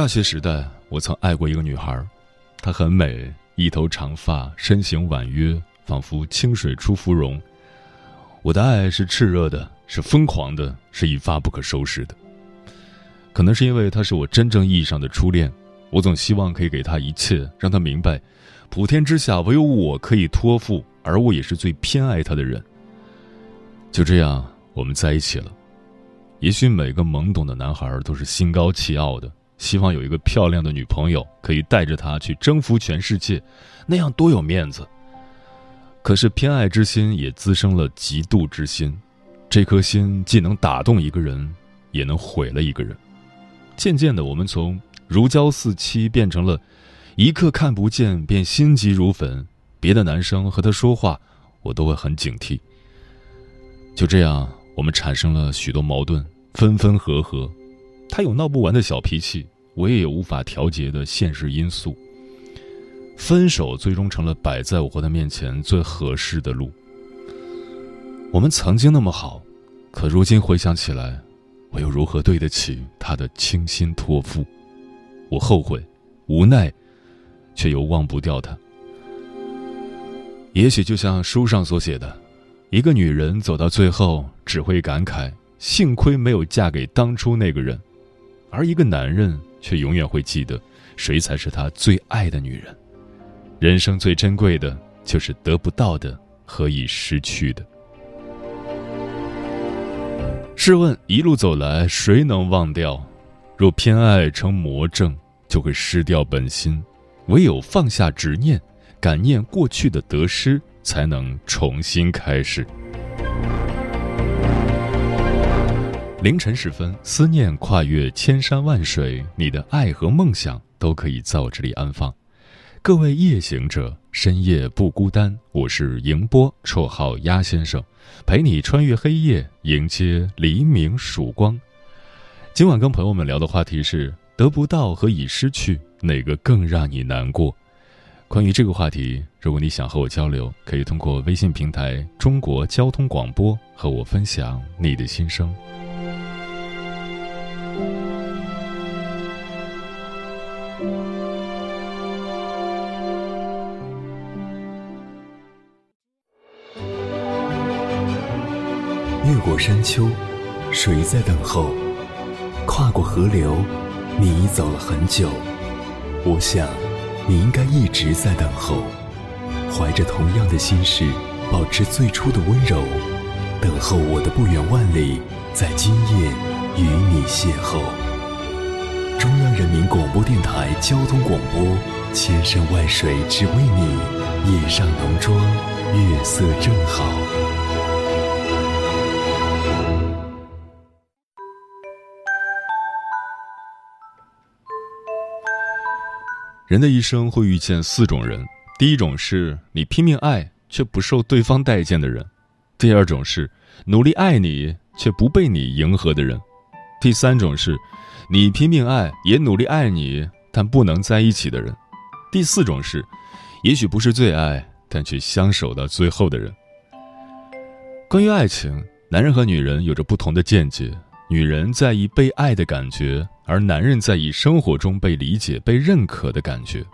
大学时代，我曾爱过一个女孩，她很美，一头长发，身形婉约，仿佛清水出芙蓉。我的爱是炽热的，是疯狂的，是一发不可收拾的。可能是因为她是我真正意义上的初恋，我总希望可以给她一切，让她明白，普天之下唯有我可以托付，而我也是最偏爱她的人。就这样，我们在一起了。也许每个懵懂的男孩都是心高气傲的。希望有一个漂亮的女朋友，可以带着他去征服全世界，那样多有面子。可是偏爱之心也滋生了嫉妒之心，这颗心既能打动一个人，也能毁了一个人。渐渐的，我们从如胶似漆变成了一刻看不见便心急如焚。别的男生和他说话，我都会很警惕。就这样，我们产生了许多矛盾，分分合合。他有闹不完的小脾气，我也有无法调节的现实因素。分手最终成了摆在我和他面前最合适的路。我们曾经那么好，可如今回想起来，我又如何对得起他的倾心托付？我后悔、无奈，却又忘不掉他。也许就像书上所写的，一个女人走到最后，只会感慨：幸亏没有嫁给当初那个人。而一个男人却永远会记得，谁才是他最爱的女人。人生最珍贵的就是得不到的和已失去的。试问一路走来，谁能忘掉？若偏爱成魔怔，就会失掉本心。唯有放下执念，感念过去的得失，才能重新开始。凌晨时分，思念跨越千山万水，你的爱和梦想都可以在我这里安放。各位夜行者，深夜不孤单。我是迎波，绰号鸭先生，陪你穿越黑夜，迎接黎明曙光。今晚跟朋友们聊的话题是：得不到和已失去，哪个更让你难过？关于这个话题，如果你想和我交流，可以通过微信平台“中国交通广播”和我分享你的心声。越过山丘，谁在等候？跨过河流，你已走了很久。我想，你应该一直在等候，怀着同样的心事，保持最初的温柔，等候我的不远万里，在今夜与你邂逅。中央人民广播电台交通广播，千山万水只为你，夜上浓妆，月色正好。人的一生会遇见四种人：第一种是你拼命爱却不受对方待见的人；第二种是努力爱你却不被你迎合的人；第三种是你拼命爱也努力爱你但不能在一起的人；第四种是也许不是最爱但却相守到最后的人。关于爱情，男人和女人有着不同的见解。女人在意被爱的感觉，而男人在意生活中被理解、被认可的感觉，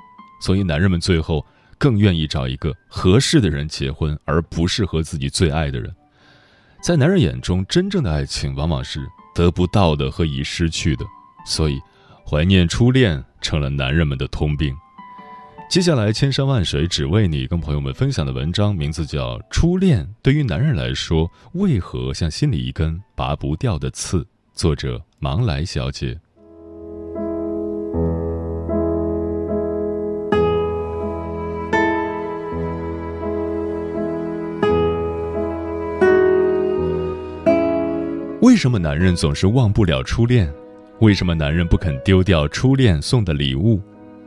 所以男人们最后更愿意找一个合适的人结婚，而不是和自己最爱的人。在男人眼中，真正的爱情往往是得不到的和已失去的，所以怀念初恋成了男人们的通病。接下来，千山万水只为你，跟朋友们分享的文章名字叫《初恋对于男人来说为何像心里一根拔不掉的刺》，作者芒来小姐。为什么男人总是忘不了初恋？为什么男人不肯丢掉初恋送的礼物？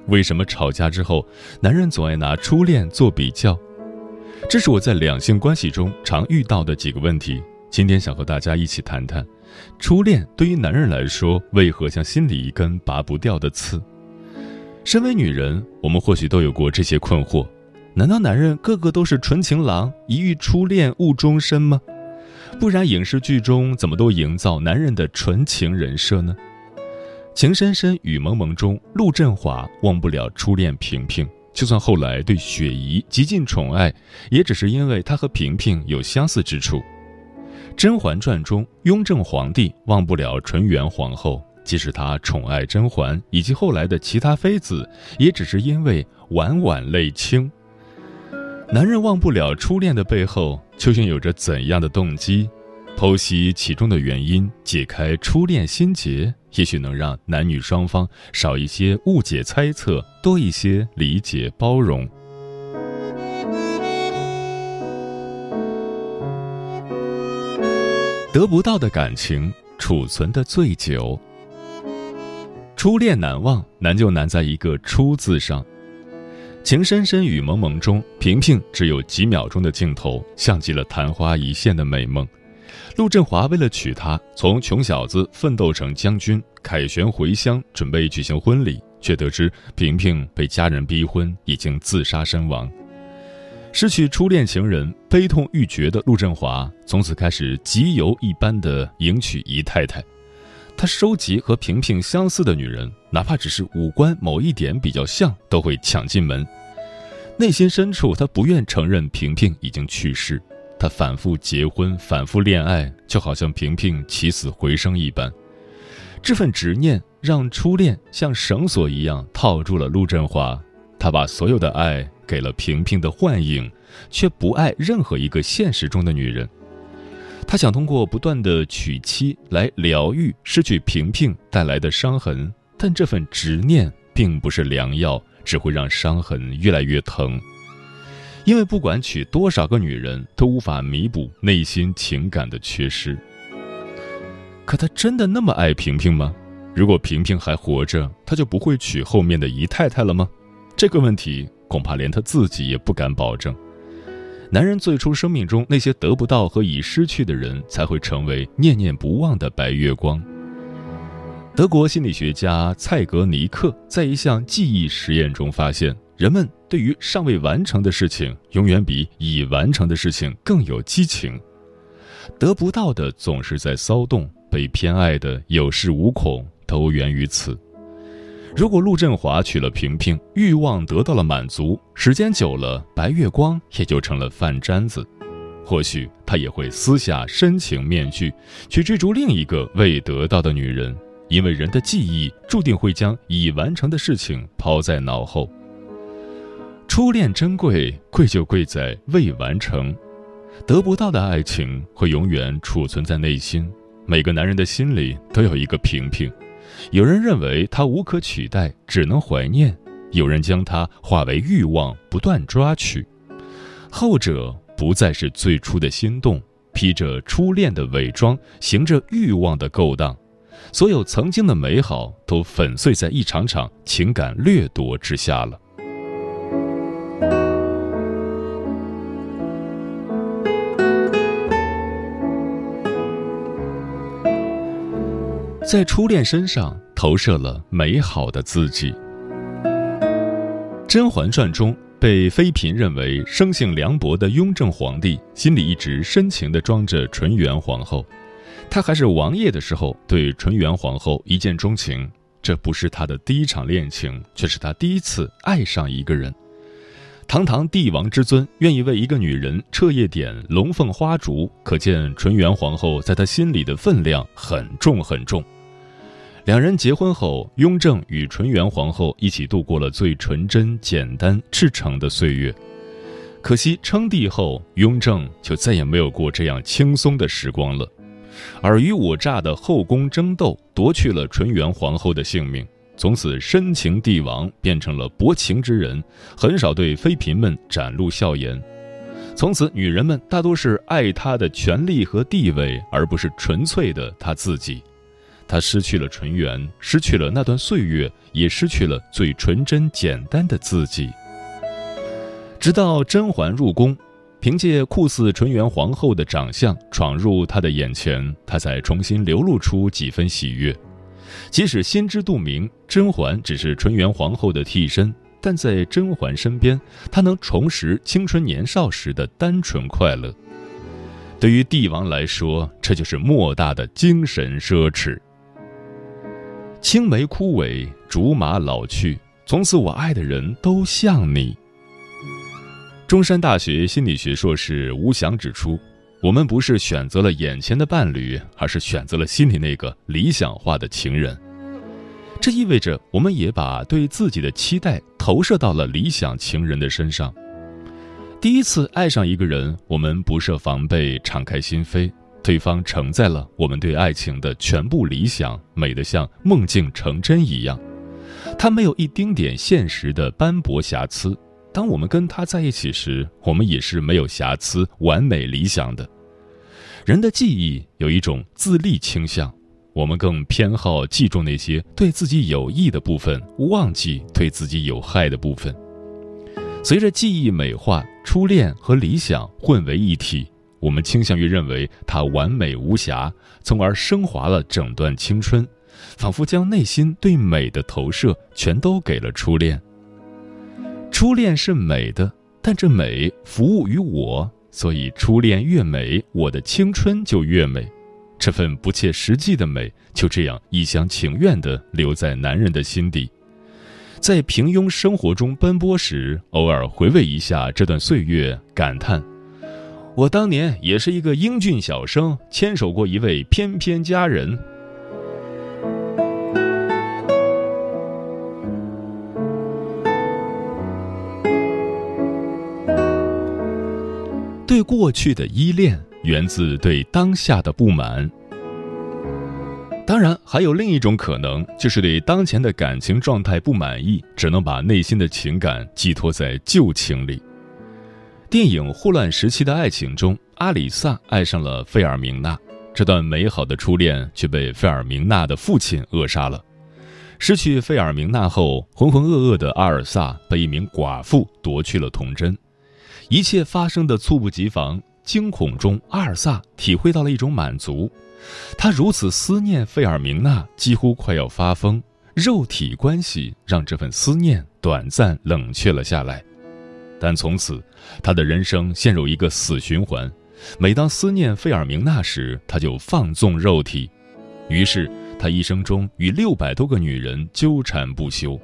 为什么吵架之后，男人总爱拿初恋做比较？这是我在两性关系中常遇到的几个问题。今天想和大家一起谈谈，初恋对于男人来说为何像心里一根拔不掉的刺？身为女人，我们或许都有过这些困惑：难道男人个个都是纯情郎，一遇初恋误终身吗？不然影视剧中怎么都营造男人的纯情人设呢？《情深深雨蒙蒙中，陆振华忘不了初恋萍萍，就算后来对雪姨极尽宠爱，也只是因为他和萍萍有相似之处。《甄嬛传》中，雍正皇帝忘不了纯元皇后，即使他宠爱甄嬛以及后来的其他妃子，也只是因为婉婉泪清。男人忘不了初恋的背后，究竟有着怎样的动机？剖析其中的原因，解开初恋心结，也许能让男女双方少一些误解猜测，多一些理解包容。得不到的感情储存的最久，初恋难忘，难就难在一个“初”字上。情深深雨蒙蒙中，萍萍只有几秒钟的镜头，像极了昙花一现的美梦。陆振华为了娶她，从穷小子奋斗成将军，凯旋回乡，准备举行婚礼，却得知萍萍被家人逼婚，已经自杀身亡。失去初恋情人，悲痛欲绝的陆振华，从此开始集邮一般的迎娶姨太太。他收集和萍萍相似的女人，哪怕只是五官某一点比较像，都会抢进门。内心深处，他不愿承认萍萍已经去世。他反复结婚，反复恋爱，就好像萍萍起死回生一般。这份执念让初恋像绳索一样套住了陆振华。他把所有的爱给了萍萍的幻影，却不爱任何一个现实中的女人。他想通过不断的娶妻来疗愈失去萍萍带来的伤痕，但这份执念并不是良药，只会让伤痕越来越疼。因为不管娶多少个女人，都无法弥补内心情感的缺失。可他真的那么爱萍萍吗？如果萍萍还活着，他就不会娶后面的姨太太了吗？这个问题恐怕连他自己也不敢保证。男人最初生命中那些得不到和已失去的人，才会成为念念不忘的白月光。德国心理学家蔡格尼克在一项记忆实验中发现。人们对于尚未完成的事情，永远比已完成的事情更有激情。得不到的总是在骚动，被偏爱的有恃无恐，都源于此。如果陆振华娶了萍萍，欲望得到了满足，时间久了，白月光也就成了饭粘子。或许他也会撕下深情面具，去追逐另一个未得到的女人，因为人的记忆注定会将已完成的事情抛在脑后。初恋珍贵，贵就贵在未完成，得不到的爱情会永远储存在内心。每个男人的心里都有一个萍萍，有人认为它无可取代，只能怀念；有人将它化为欲望，不断抓取。后者不再是最初的心动，披着初恋的伪装，行着欲望的勾当，所有曾经的美好都粉碎在一场场情感掠夺之下了。在初恋身上投射了美好的自己。《甄嬛传》中被妃嫔认为生性凉薄的雍正皇帝，心里一直深情地装着纯元皇后。他还是王爷的时候，对纯元皇后一见钟情。这不是他的第一场恋情，却是他第一次爱上一个人。堂堂帝王之尊，愿意为一个女人彻夜点龙凤花烛，可见纯元皇后在他心里的分量很重很重。两人结婚后，雍正与纯元皇后一起度过了最纯真、简单、赤诚的岁月。可惜称帝后，雍正就再也没有过这样轻松的时光了。尔虞我诈的后宫争斗夺去了纯元皇后的性命，从此深情帝王变成了薄情之人，很少对妃嫔们展露笑颜。从此，女人们大多是爱他的权力和地位，而不是纯粹的他自己。他失去了纯元，失去了那段岁月，也失去了最纯真简单的自己。直到甄嬛入宫。凭借酷似纯元皇后的长相闯入他的眼前，他才重新流露出几分喜悦。即使心知肚明，甄嬛只是纯元皇后的替身，但在甄嬛身边，他能重拾青春年少时的单纯快乐。对于帝王来说，这就是莫大的精神奢侈。青梅枯萎，竹马老去，从此我爱的人都像你。中山大学心理学硕士吴翔指出，我们不是选择了眼前的伴侣，而是选择了心里那个理想化的情人。这意味着，我们也把对自己的期待投射到了理想情人的身上。第一次爱上一个人，我们不设防备，敞开心扉，对方承载了我们对爱情的全部理想，美得像梦境成真一样。他没有一丁点现实的斑驳瑕疵。当我们跟他在一起时，我们也是没有瑕疵、完美、理想的。人的记忆有一种自立倾向，我们更偏好记住那些对自己有益的部分，忘记对自己有害的部分。随着记忆美化，初恋和理想混为一体，我们倾向于认为它完美无瑕，从而升华了整段青春，仿佛将内心对美的投射全都给了初恋。初恋是美的，但这美服务于我，所以初恋越美，我的青春就越美。这份不切实际的美，就这样一厢情愿地留在男人的心底。在平庸生活中奔波时，偶尔回味一下这段岁月，感叹：我当年也是一个英俊小生，牵手过一位翩翩佳人。对过去的依恋源自对当下的不满，当然还有另一种可能，就是对当前的感情状态不满意，只能把内心的情感寄托在旧情里。电影《霍乱时期的爱情》中，阿里萨爱上了费尔明娜，这段美好的初恋却被费尔明娜的父亲扼杀了。失去费尔明娜后，浑浑噩噩的阿尔萨被一名寡妇夺去了童真。一切发生的猝不及防，惊恐中，阿尔萨体会到了一种满足。他如此思念费尔明娜，几乎快要发疯。肉体关系让这份思念短暂冷却了下来，但从此，他的人生陷入一个死循环。每当思念费尔明娜时，他就放纵肉体。于是，他一生中与六百多个女人纠缠不休。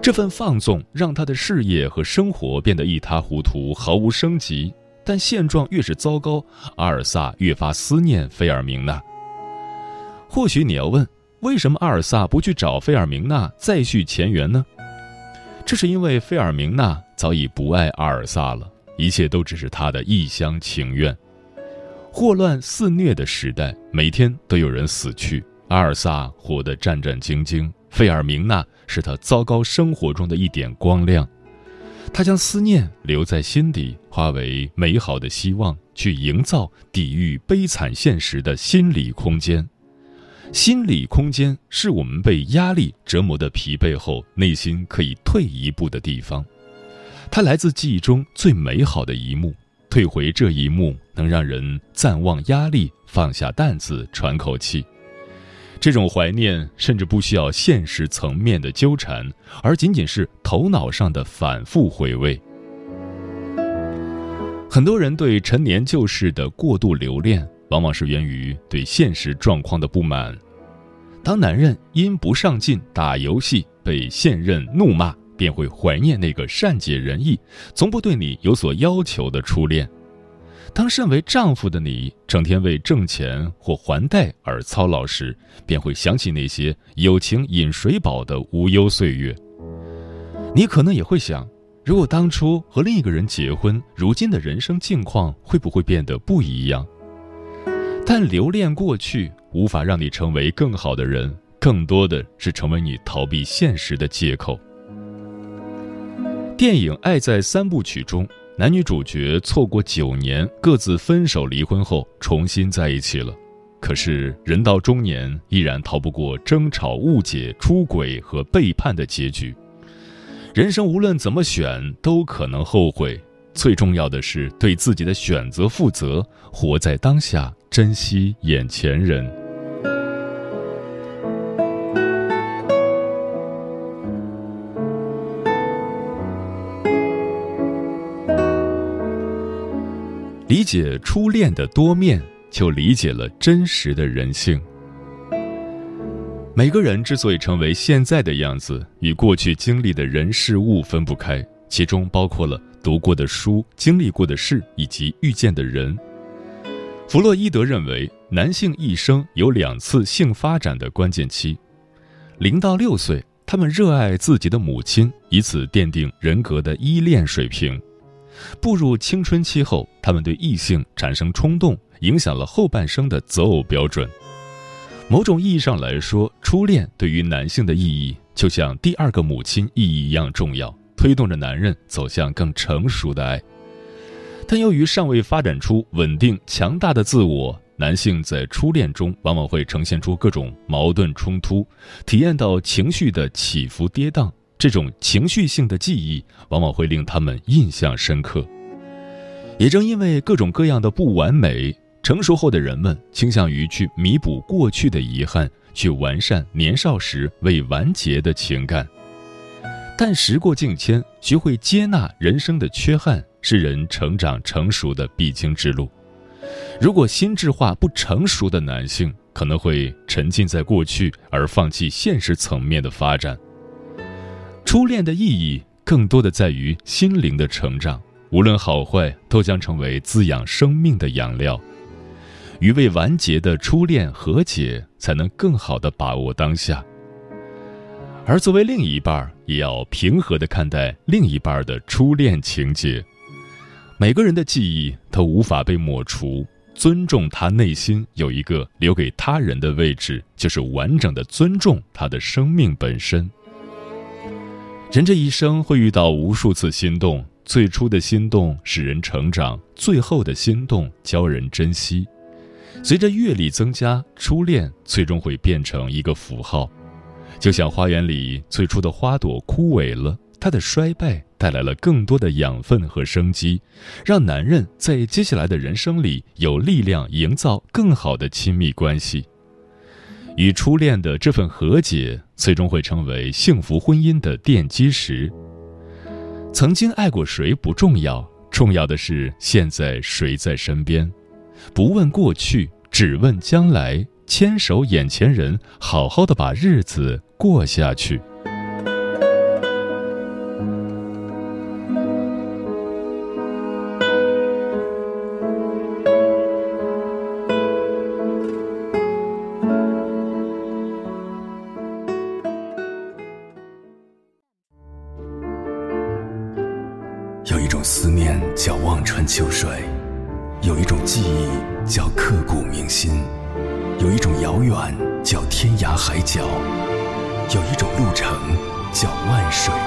这份放纵让他的事业和生活变得一塌糊涂，毫无生机。但现状越是糟糕，阿尔萨越发思念费尔明娜。或许你要问，为什么阿尔萨不去找费尔明娜再续前缘呢？这是因为费尔明娜早已不爱阿尔萨了，一切都只是他的一厢情愿。霍乱肆虐的时代，每天都有人死去，阿尔萨活得战战兢兢。费尔明娜是他糟糕生活中的一点光亮，他将思念留在心底，化为美好的希望，去营造抵御悲惨现实的心理空间。心理空间是我们被压力折磨的疲惫后，内心可以退一步的地方。它来自记忆中最美好的一幕，退回这一幕，能让人暂忘压力，放下担子，喘口气。这种怀念甚至不需要现实层面的纠缠，而仅仅是头脑上的反复回味。很多人对陈年旧事的过度留恋，往往是源于对现实状况的不满。当男人因不上进打游戏被现任怒骂，便会怀念那个善解人意、从不对你有所要求的初恋。当身为丈夫的你整天为挣钱或还贷而操劳时，便会想起那些友情饮水饱的无忧岁月。你可能也会想，如果当初和另一个人结婚，如今的人生境况会不会变得不一样？但留恋过去无法让你成为更好的人，更多的是成为你逃避现实的借口。电影《爱在三部曲》中。男女主角错过九年，各自分手离婚后重新在一起了。可是人到中年，依然逃不过争吵、误解、出轨和背叛的结局。人生无论怎么选，都可能后悔。最重要的是对自己的选择负责，活在当下，珍惜眼前人。理解初恋的多面，就理解了真实的人性。每个人之所以成为现在的样子，与过去经历的人事物分不开，其中包括了读过的书、经历过的事以及遇见的人。弗洛伊德认为，男性一生有两次性发展的关键期：零到六岁，他们热爱自己的母亲，以此奠定人格的依恋水平。步入青春期后，他们对异性产生冲动，影响了后半生的择偶标准。某种意义上来说，初恋对于男性的意义，就像第二个母亲意义一样重要，推动着男人走向更成熟的爱。但由于尚未发展出稳定强大的自我，男性在初恋中往往会呈现出各种矛盾冲突，体验到情绪的起伏跌宕。这种情绪性的记忆往往会令他们印象深刻。也正因为各种各样的不完美，成熟后的人们倾向于去弥补过去的遗憾，去完善年少时未完结的情感。但时过境迁，学会接纳人生的缺憾，是人成长成熟的必经之路。如果心智化不成熟的男性，可能会沉浸在过去，而放弃现实层面的发展。初恋的意义更多的在于心灵的成长，无论好坏，都将成为滋养生命的养料。与未完结的初恋和解，才能更好的把握当下。而作为另一半，也要平和的看待另一半的初恋情节。每个人的记忆都无法被抹除，尊重他内心有一个留给他人的位置，就是完整的尊重他的生命本身。人这一生会遇到无数次心动，最初的心动使人成长，最后的心动教人珍惜。随着阅历增加，初恋最终会变成一个符号，就像花园里最初的花朵枯萎了，它的衰败带来了更多的养分和生机，让男人在接下来的人生里有力量营造更好的亲密关系。与初恋的这份和解，最终会成为幸福婚姻的奠基石。曾经爱过谁不重要，重要的是现在谁在身边。不问过去，只问将来。牵手眼前人，好好的把日子过下去。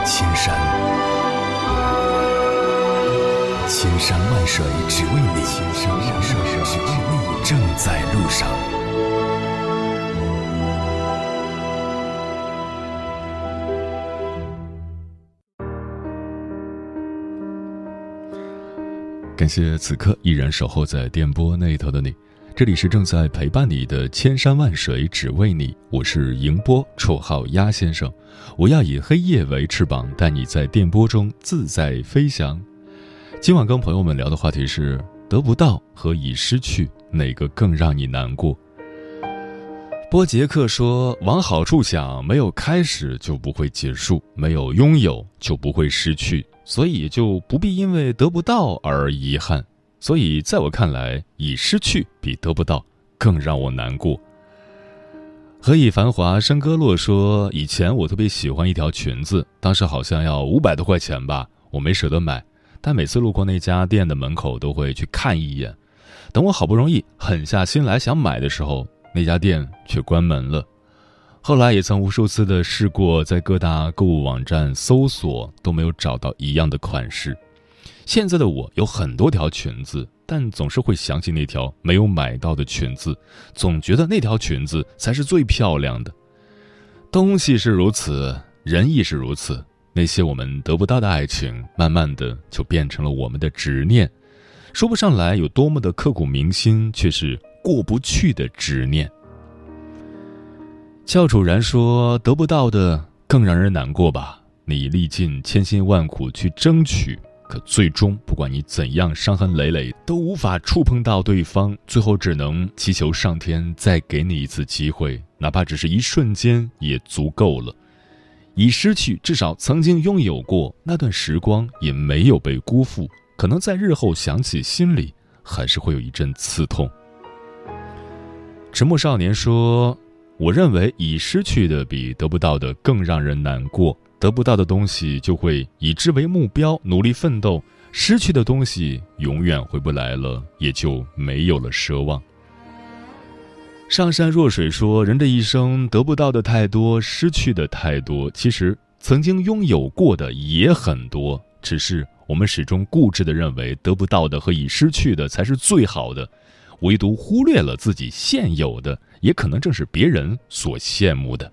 千山。千山万水只为你，千山万水只为你，正在路上。感谢此刻依然守候在电波那头的你，这里是正在陪伴你的千山万水只为你，我是迎波，绰号鸭先生，我要以黑夜为翅膀，带你在电波中自在飞翔。今晚跟朋友们聊的话题是：得不到和已失去哪个更让你难过？波杰克说：“往好处想，没有开始就不会结束，没有拥有就不会失去，所以就不必因为得不到而遗憾。所以，在我看来，已失去比得不到更让我难过。”何以繁华笙歌落说：“以前我特别喜欢一条裙子，当时好像要五百多块钱吧，我没舍得买，但每次路过那家店的门口都会去看一眼。等我好不容易狠下心来想买的时候。”那家店却关门了。后来也曾无数次的试过，在各大购物网站搜索，都没有找到一样的款式。现在的我有很多条裙子，但总是会想起那条没有买到的裙子，总觉得那条裙子才是最漂亮的。东西是如此，人亦是如此。那些我们得不到的爱情，慢慢的就变成了我们的执念，说不上来有多么的刻骨铭心，却是。过不去的执念。教主然说：“得不到的更让人难过吧？你历尽千辛万苦去争取，可最终不管你怎样伤痕累累，都无法触碰到对方。最后只能祈求上天再给你一次机会，哪怕只是一瞬间也足够了。已失去，至少曾经拥有过那段时光，也没有被辜负。可能在日后想起，心里还是会有一阵刺痛。”沉默少年说：“我认为已失去的比得不到的更让人难过。得不到的东西就会以之为目标，努力奋斗；失去的东西永远回不来了，也就没有了奢望。”上善若水说：“人这一生得不到的太多，失去的太多。其实曾经拥有过的也很多，只是我们始终固执的认为得不到的和已失去的才是最好的。”唯独忽略了自己现有的，也可能正是别人所羡慕的。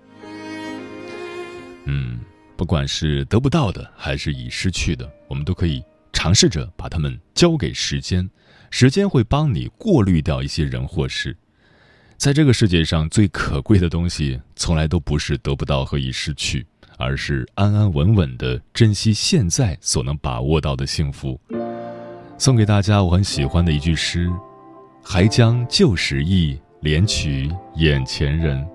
嗯，不管是得不到的，还是已失去的，我们都可以尝试着把它们交给时间，时间会帮你过滤掉一些人或事。在这个世界上最可贵的东西，从来都不是得不到和已失去，而是安安稳稳的珍惜现在所能把握到的幸福。送给大家我很喜欢的一句诗。还将旧时意，怜取眼前人。